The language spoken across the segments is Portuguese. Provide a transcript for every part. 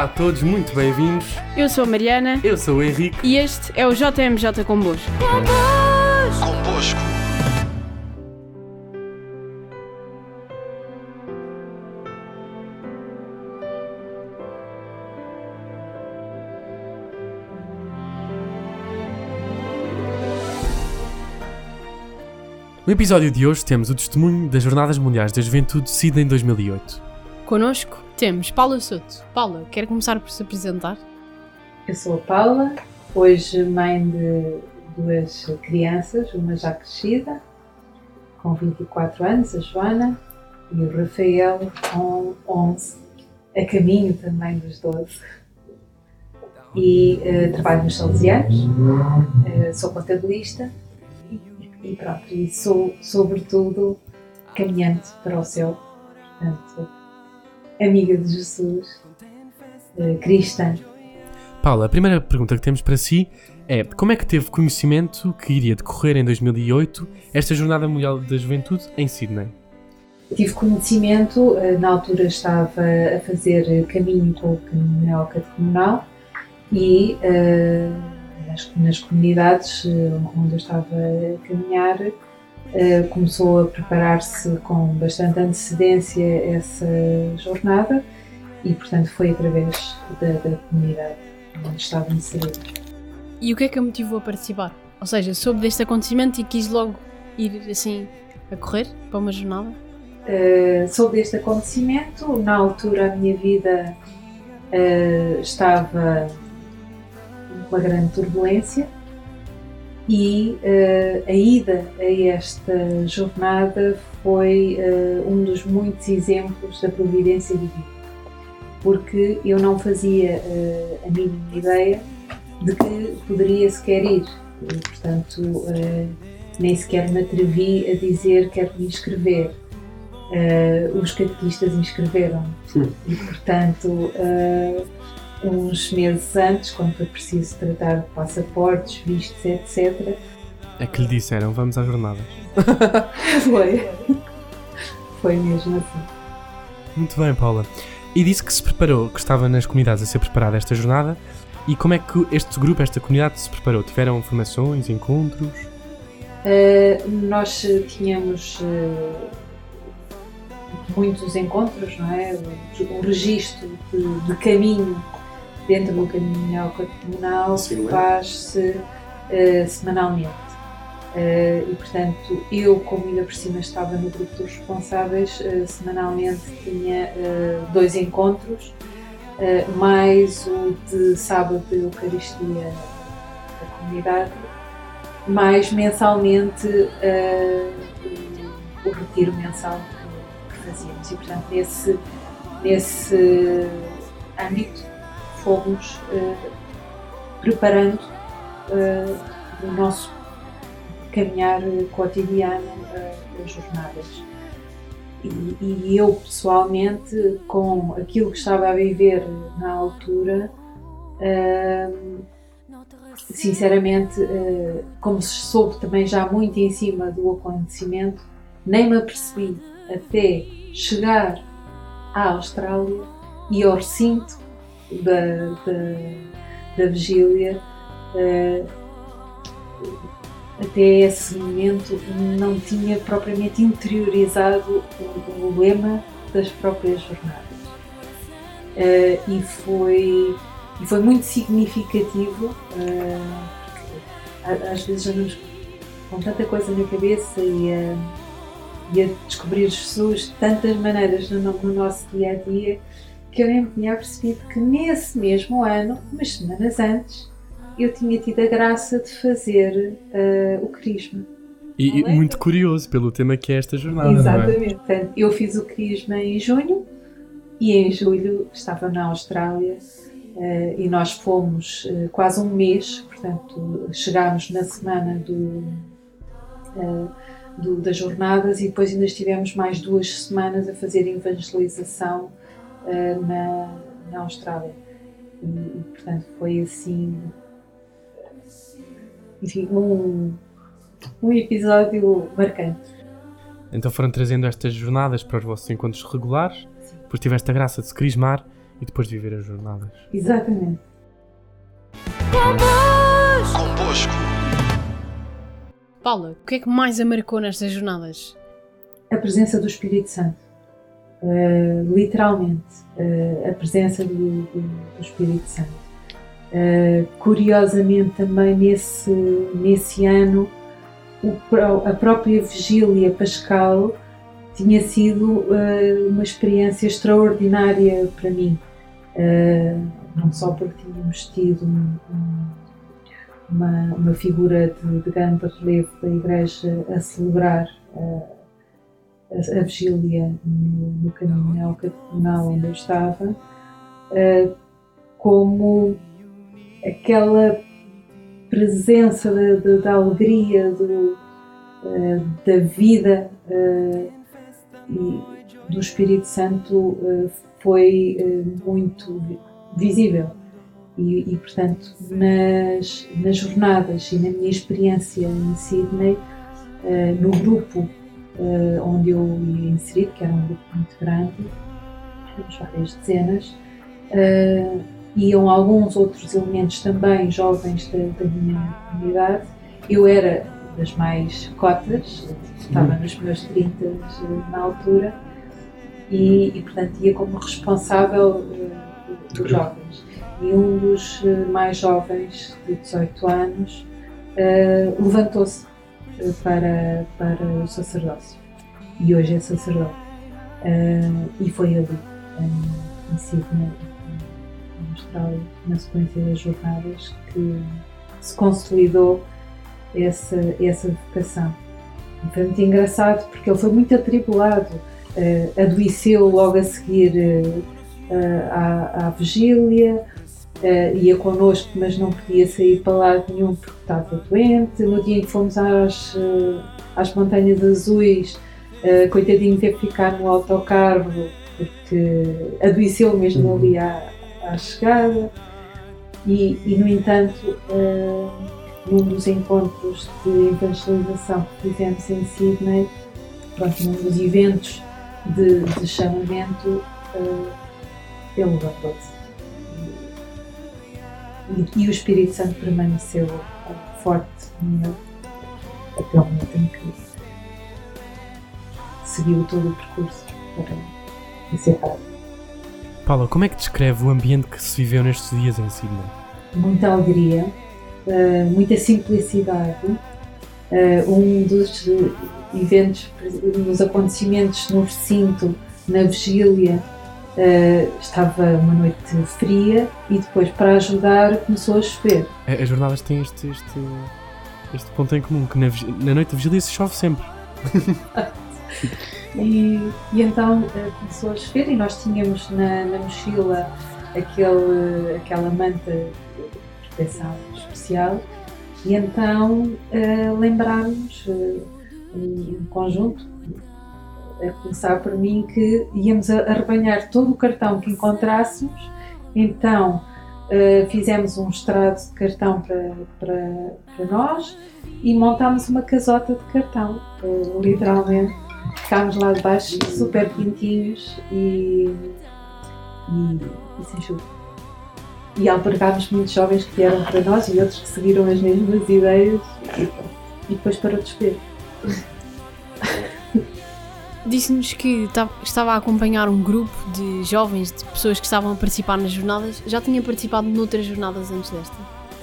Olá a todos, muito bem-vindos. Eu sou a Mariana Eu sou o Henrique. e este é o JMJ Convosco. Convosco. No episódio de hoje temos o testemunho das Jornadas Mundiais da Juventude de Sydney em 2008. Connosco temos Paula Soto. Paula, quer começar por se apresentar? Eu sou a Paula, hoje mãe de duas crianças, uma já crescida, com 24 anos, a Joana, e o Rafael, com 11, a caminho também dos 12. E eh, trabalho nos Salesianos, eh, sou contabilista e, e pronto, e sou sobretudo caminhante para o céu, portanto, amiga de Jesus, eh, cristã. Paula, a primeira pergunta que temos para si é como é que teve conhecimento que iria decorrer em 2008 esta Jornada Mundial da Juventude em Sydney? Tive conhecimento, eh, na altura estava a fazer caminho com o caminho neocatecumenal e eh, nas, nas comunidades onde eu estava a caminhar eh, começou a preparar-se com bastante antecedência essa jornada e portanto foi através da, da comunidade onde estava inserida. E o que é que a motivou a participar? Ou seja, soube deste acontecimento e quis logo ir assim a correr para uma jornada? Uh, soube deste acontecimento. Na altura, a minha vida uh, estava uma grande turbulência e uh, a ida a esta jornada foi um dos muitos exemplos da providência divina, porque eu não fazia a mínima ideia de que poderia sequer ir. E, portanto, nem sequer me atrevi a dizer quero me inscrever. Uh, os catequistas inscreveram e portanto uh, uns meses antes quando foi preciso tratar de passaportes, vistos, etc É que lhe disseram, vamos à jornada. foi foi mesmo assim Muito bem, Paula. E disse que se preparou, que estava nas comunidades a ser preparada esta jornada. E como é que este grupo, esta comunidade se preparou? Tiveram formações, encontros? Uh, nós tínhamos muitos encontros, não é? O, o registro de, de, caminho dentro do caminho neocatecumenal faz-se uh, semanalmente. Uh, e portanto, eu, como ainda por cima estava no grupo dos responsáveis, uh, semanalmente tinha dois encontros, mais o de sábado de Eucaristia da comunidade, mais mensalmente o retiro mensal fazíamos e portanto nesse, nesse âmbito fomos uh, preparando uh, o nosso caminhar cotidiano uh, das jornadas. E, e, eu pessoalmente, com aquilo que estava a viver na altura, sinceramente, como se soube também já muito em cima do acontecimento, nem me apercebi até chegar à Austrália e ao recinto da, da, da vigília, uh, até esse momento não tinha propriamente interiorizado o, o lema das próprias jornadas. Uh, e, foi, foi muito significativo, uh, às vezes andamos com tanta coisa na cabeça e e a descobrir Jesus de tantas maneiras no, no, nosso dia a dia que eu nem me tinha percebido que nesse mesmo ano, umas semanas antes, eu tinha tido a graça de fazer uh, o Crisma. E, e muito curioso pelo tema que é esta jornada. Exatamente. É? Portanto, eu fiz o Crisma em junho e em julho estava na Austrália uh, e nós fomos uh, quase um mês, portanto, chegámos na semana do do, das jornadas e depois ainda estivemos mais duas semanas a fazer evangelização uh, na, na Austrália. E, e, portanto foi assim, enfim, um, um episódio marcante. Então foram trazendo estas jornadas para os vossos encontros regulares, depois tiveste a graça de se crismar E depois de viver as jornadas. Exatamente. Convosco. Paula, o que é que mais a marcou nestas jornadas? A presença do Espírito Santo. Uh, literalmente. Uh, a presença do, do, do Espírito Santo. Uh, curiosamente, também nesse, nesse ano, o, a própria vigília pascal tinha sido uma experiência extraordinária para mim. não só porque tínhamos tido um, um uma, uma figura de, de, grande relevo da Igreja a celebrar a, a, vigília no, no caminho ao catecumenal onde eu estava, uh, como aquela presença da, da, alegria, do, uh, da vida e do Espírito Santo foi muito visível. E, e, portanto, nas, nas jornadas e na minha experiência em Sydney, uh, no grupo uh, onde eu ia inserido, que era um grupo muito grande, temos várias dezenas, uh, iam alguns outros elementos também jovens da, da minha comunidade. Eu era das mais cotas, estava nos meus 30 na altura, e, e portanto ia como responsável dos jovens. E um dos eh, mais jovens, de 18 anos, uh, levantou-se eh, para, para o sacerdócio e hoje é sacerdote. Uh, e foi ali, em, em Sydney, na Austrália, na sequência das jornadas, que se consolidou essa, essa vocação. Foi muito engraçado porque ele foi muito atribulado, uh, adoeceu logo a seguir uh, à, à vigília, Uh, ia connosco, mas não podia sair para lado nenhum porque estava doente. No dia em que fomos às, uh, às Montanhas Azuis, uh, coitadinho teve que ficar no autocarro porque adoeceu mesmo uhum. ali à, à chegada. E, e, no entanto, num dos encontros de evangelização que fizemos em Sydney, pronto, num dos eventos de, de chamamento, ele levantou-se e, e o Espírito Santo permaneceu forte nele até o momento em que seguiu todo o percurso para encerrar. Paula, como é que descreve o ambiente que se viveu nestes dias em Sydney? Muita alegria, uh, muita simplicidade. Uh, um dos eventos, dos acontecimentos no recinto, na vigília, Uh, estava uma noite fria e depois, para ajudar, começou a chover. As jornadas têm este, este, este ponto em comum, que na, na noite da vigília se chove sempre. e, e, então uh, começou a chover e nós tínhamos na, na mochila aquele, aquela manta de proteção especial e então uh, lembrámos um conjunto a começar por mim, que íamos arrebanhar todo o cartão que encontrássemos, então uh, fizemos um estrado de cartão para, para, para nós e montámos uma casota de cartão, uh, literalmente. Ficámos lá debaixo super quentinhos e, e, e sem chuva. E albergámos muitos jovens que vieram para nós e outros que seguiram as mesmas ideias e, e depois para o despedir. Disse-nos que estava a acompanhar um grupo de jovens, de pessoas que estavam a participar nas jornadas. Já tinha participado noutras jornadas antes desta?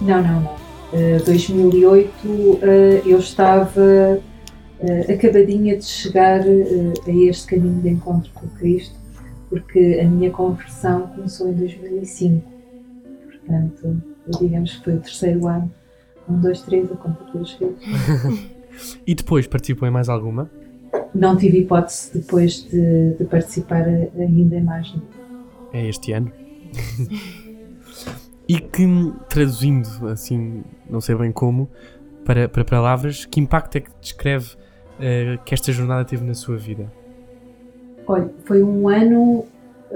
Não, não, não. Uh, 2008 uh, eu estava uh, acabadinha de chegar uh, a este caminho de encontro com Cristo, porque a minha conversão começou em 2005. Portanto, digamos que foi o terceiro ano. Um, dois, três, a conta duas vezes. e depois participou em mais alguma? Não tive hipótese depois de, de participar ainda mais. É este ano. e que, traduzindo assim, não sei bem como, para, para palavras, que impacto é que descreve uh, que esta jornada teve na sua vida? Olha, foi um ano,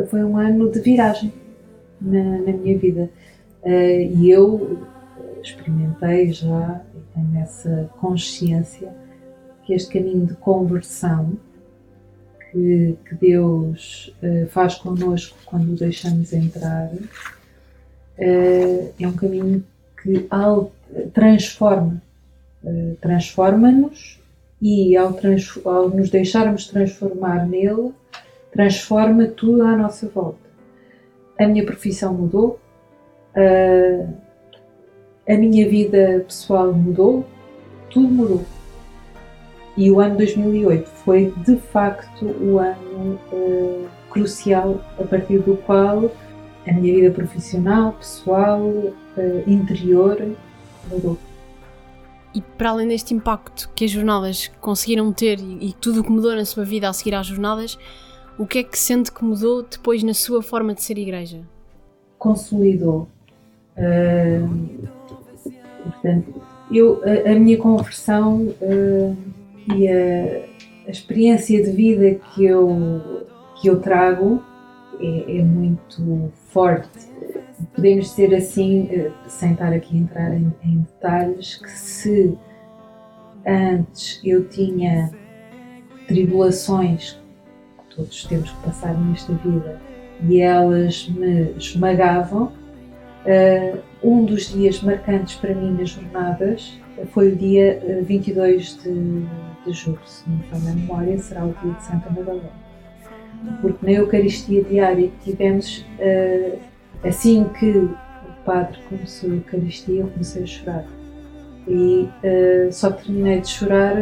foi um ano de viragem na, na minha vida. Uh, e eu experimentei já e tenho essa consciência que este caminho de conversão que, que Deus uh, faz connosco quando o deixamos entrar uh, é um caminho que transforma, uh, transforma-nos e ao, trans, ao nos deixarmos transformar nele, transforma tudo à nossa volta. A minha profissão mudou, a minha vida pessoal mudou, tudo mudou. E o ano 2008 foi de facto o ano uh, crucial a partir do qual a minha vida profissional, pessoal, uh, interior mudou. E para além deste impacto que as jornadas conseguiram ter e, e tudo o que mudou na sua vida a seguir às jornadas, o que é que sente que mudou depois na sua forma de ser igreja? Consolidou. Uh, portanto, eu, a, a minha conversão uh, e a, a, experiência de vida que eu, que eu trago é, é muito forte. Podemos dizer assim, uh, sem estar aqui a entrar em, em detalhes, que se antes eu tinha tribulações que todos temos que passar nesta vida e elas me esmagavam, uh, um dos dias marcantes para mim nas jornadas foi o dia 22 eh, de, de julho, se não me falha a memória, será o dia de Santa Madalena. Porque na Eucaristia diária que tivemos, eh, assim que o padre começou a Eucaristia, eu comecei a chorar. E uh, só terminei de chorar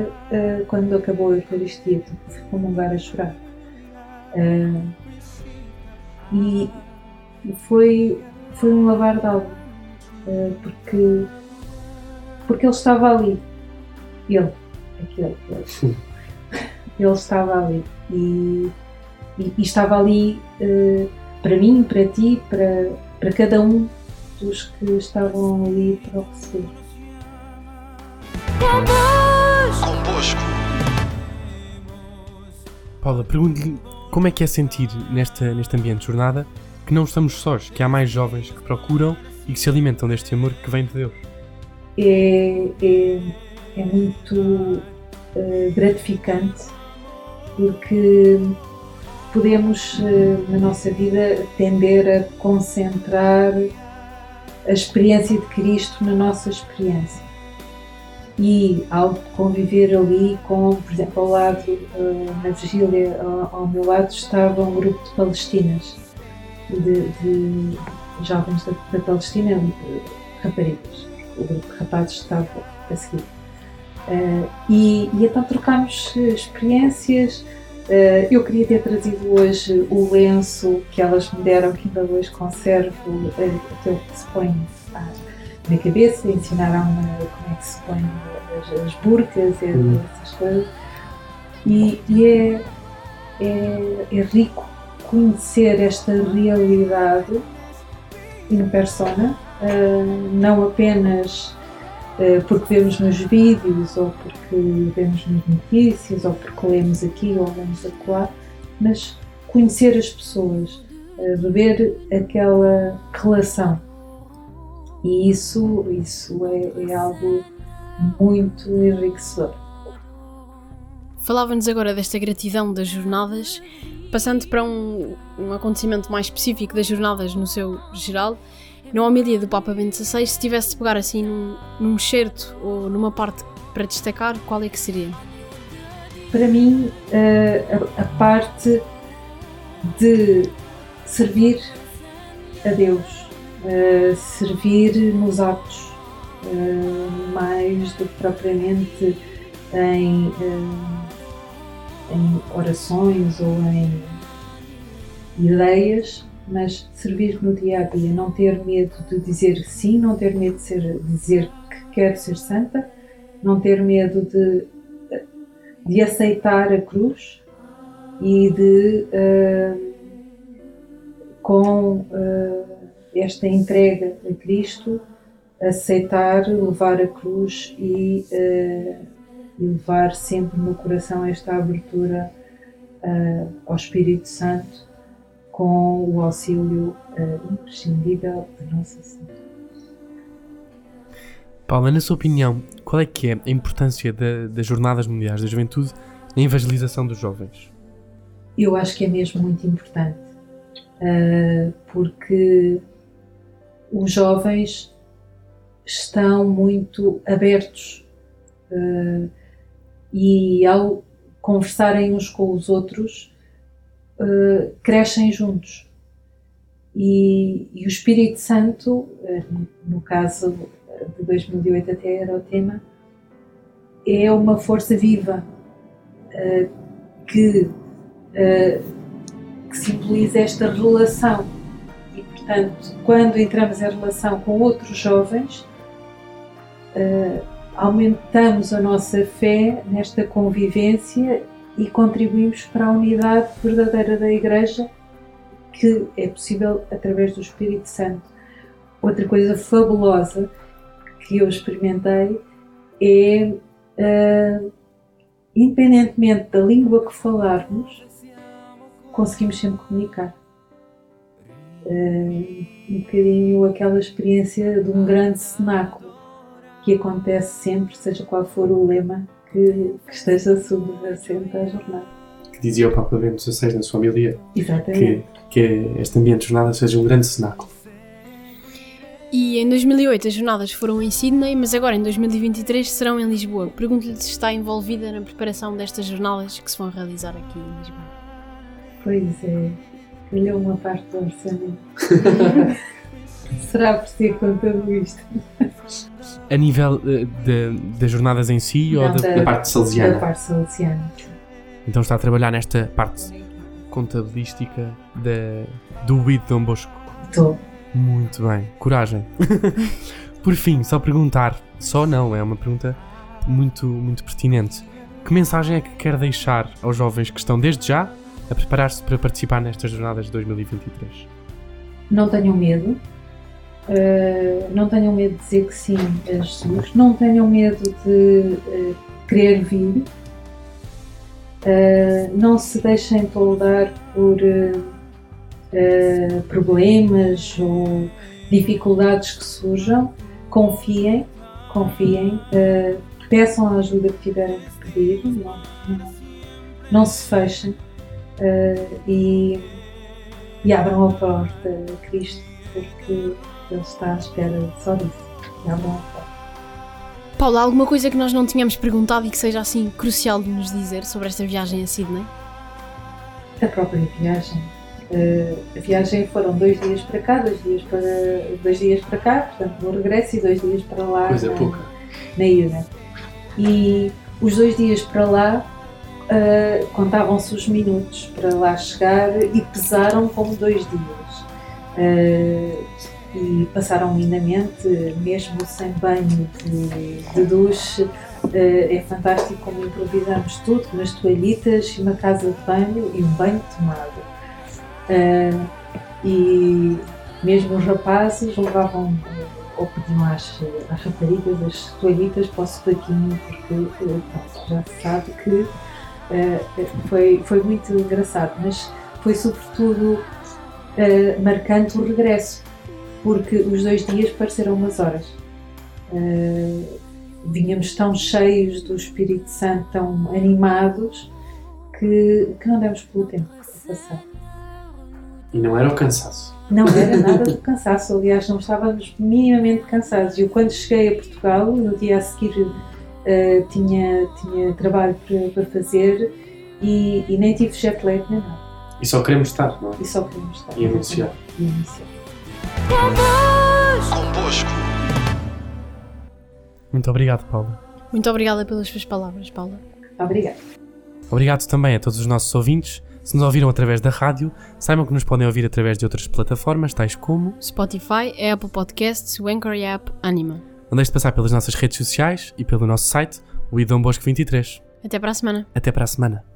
quando acabou a Eucaristia, então fui comungar a chorar. E foi, foi um lavar de alma eh, porque, porque ele estava ali. Ele, aquele, ele, ele estava ali. E, e, e estava ali uh, para mim, para ti, para, para cada um dos que estavam ali para o receber. Convosco. Paula, pergunto-lhe como é que é sentir nesta, neste ambiente de jornada que não estamos sós, que há mais jovens que procuram e que se alimentam deste amor que vem de Deus. É, é, é muito uh, gratificante porque podemos, uh, na nossa vida, tender a concentrar a experiência de Cristo na nossa experiência. E ao conviver ali com, por exemplo, ao lado, uh, na vigília, ao, ao, meu lado, estava um grupo de palestinas, de, de jovens da, da Palestina, raparigas. O grupo de rapazes estava a seguir. Uh, e, e, então trocámos experiências. Uh, eu queria ter trazido hoje o lenço que elas me deram, que ainda hoje conservo, uh, aquele que se põe à, na cabeça, ensinaram-me como é que se põe as, as burcas e uhum. essas coisas. E, e é, é, é rico conhecer esta realidade in persona, não apenas uh, porque vemos nos vídeos ou porque vemos nas notícias ou porque lemos aqui ou lemos acolá, mas conhecer as pessoas, uh, beber aquela relação. E isso, isso é, é algo muito enriquecedor. Falava-nos agora desta gratidão das jornadas Passando para um, um acontecimento mais específico das jornadas no seu geral, na homilia do Papa Bento XVI, se tivesse de pegar assim num, num certo ou numa parte para destacar, qual é que seria? Para mim, eh, a, a parte de servir a Deus, uh, servir nos atos, uh, mais do que propriamente em, em orações ou em ideias, mas servir no dia a dia, não ter medo de dizer sim, não ter medo de, ser, dizer que quer ser santa, não ter medo de, de aceitar a cruz e de, uh, com uh, esta entrega a Cristo, aceitar, levar a cruz e uh, e levar sempre no coração esta abertura ao Espírito Santo com o auxílio uh, imprescindível da Nossa Senhora. Paula, na sua opinião, qual é que é a importância das Jornadas Mundiais da Juventude na evangelização dos jovens? eu acho que é mesmo muito importante, uh, porque os jovens estão muito abertos uh, e ao conversarem uns com os outros uh, crescem juntos. E, e, o Espírito Santo, no caso de 2008 até era o tema, é uma força viva que que simboliza esta relação. E, portanto, quando entramos em relação com outros jovens, aumentamos a nossa fé nesta convivência e contribuímos para a unidade verdadeira da Igreja, que é possível através do Espírito Santo. Outra coisa fabulosa que eu experimentei é, uh, independentemente da língua que falarmos, conseguimos sempre comunicar. Uh, um bocadinho aquela experiência de um grande cenáculo que acontece sempre, seja qual for o lema que, que esteja subjacente à jornada. Que dizia o Papa Bento XVI na sua homilia. Exatamente. Que, que este ambiente de jornada seja um grande cenáculo. E em 2008 as jornadas foram em Sydney, mas agora em 2023 serão em Lisboa. Pergunto-lhe se está envolvida na preparação destas jornadas que se vão realizar aqui em Lisboa. Pois é, calhou uma parte do orçamento. Será por si com tudo isto? A nível uh, das jornadas em si Não, ou da, da, parte salesiana? Da parte salesiana. Então está a trabalhar nesta parte contabilística da, do BID de Dom Bosco? Estou. Muito bem, coragem. por fim, só perguntar, só não, é uma pergunta muito, muito pertinente. Que mensagem é que quer deixar aos jovens que estão desde já a preparar-se para participar nestas jornadas de 2023? Não tenham medo. Uh, não tenham medo de dizer que sim a Jesus. Não tenham medo de uh, querer vir. Uh, não se deixem toldar por problemas ou dificuldades que surjam. Confiem, confiem, peçam a ajuda que tiverem que pedir. Não, não, não se fechem e, e abram a porta a Cristo, porque Ele está à espera só disso. E abram a porta. Paula, alguma coisa que nós não tínhamos perguntado e que seja assim crucial de nos dizer sobre esta viagem a Sydney? A própria viagem. Uh, a viagem foram dois dias para cá, dois dias para, dois dias para cá, portanto no regresso e dois dias para lá Coisa na, pouca. na ida. E os dois dias para lá uh, contavam-se os minutos para lá chegar e pesaram como dois dias. Uh, e passaram lindamente, mesmo sem banho de, de duche. Uh, é fantástico como improvisamos tudo, umas toalhitas, uma casa de banho e um banho tomado. Uh, e mesmo os rapazes levavam ou pediam às, às raparigas as toalhitas para o sovaquinho, porque já se sabe que foi, foi muito engraçado, mas foi sobretudo marcante o regresso, porque os dois dias pareceram umas horas. Uh, vinhamos tão cheios do Espírito Santo, tão animados, que, que não demos pelo tempo a passar. E não era o cansaço? Não era nada do cansaço, aliás, não estávamos minimamente cansados. Eu, quando cheguei a Portugal, no dia a seguir uh, tinha, tinha trabalho para, para fazer e, e, nem tive jet lag nem nada. E só queremos estar, não é? E só queremos estar. E anunciar. E anunciar. Convosco. Muito obrigado, Paula. Muito obrigada pelas suas palavras, Paula. Obrigada. Obrigado também a todos os nossos ouvintes. Se nos ouviram através da rádio, saibam que nos podem ouvir através de outras plataformas, tais como Spotify, Apple Podcasts, Wanker App, Anima. Não deixe de passar pelas nossas redes sociais e pelo nosso site, o Idom Bosco 23. Até para a semana. Até para a semana.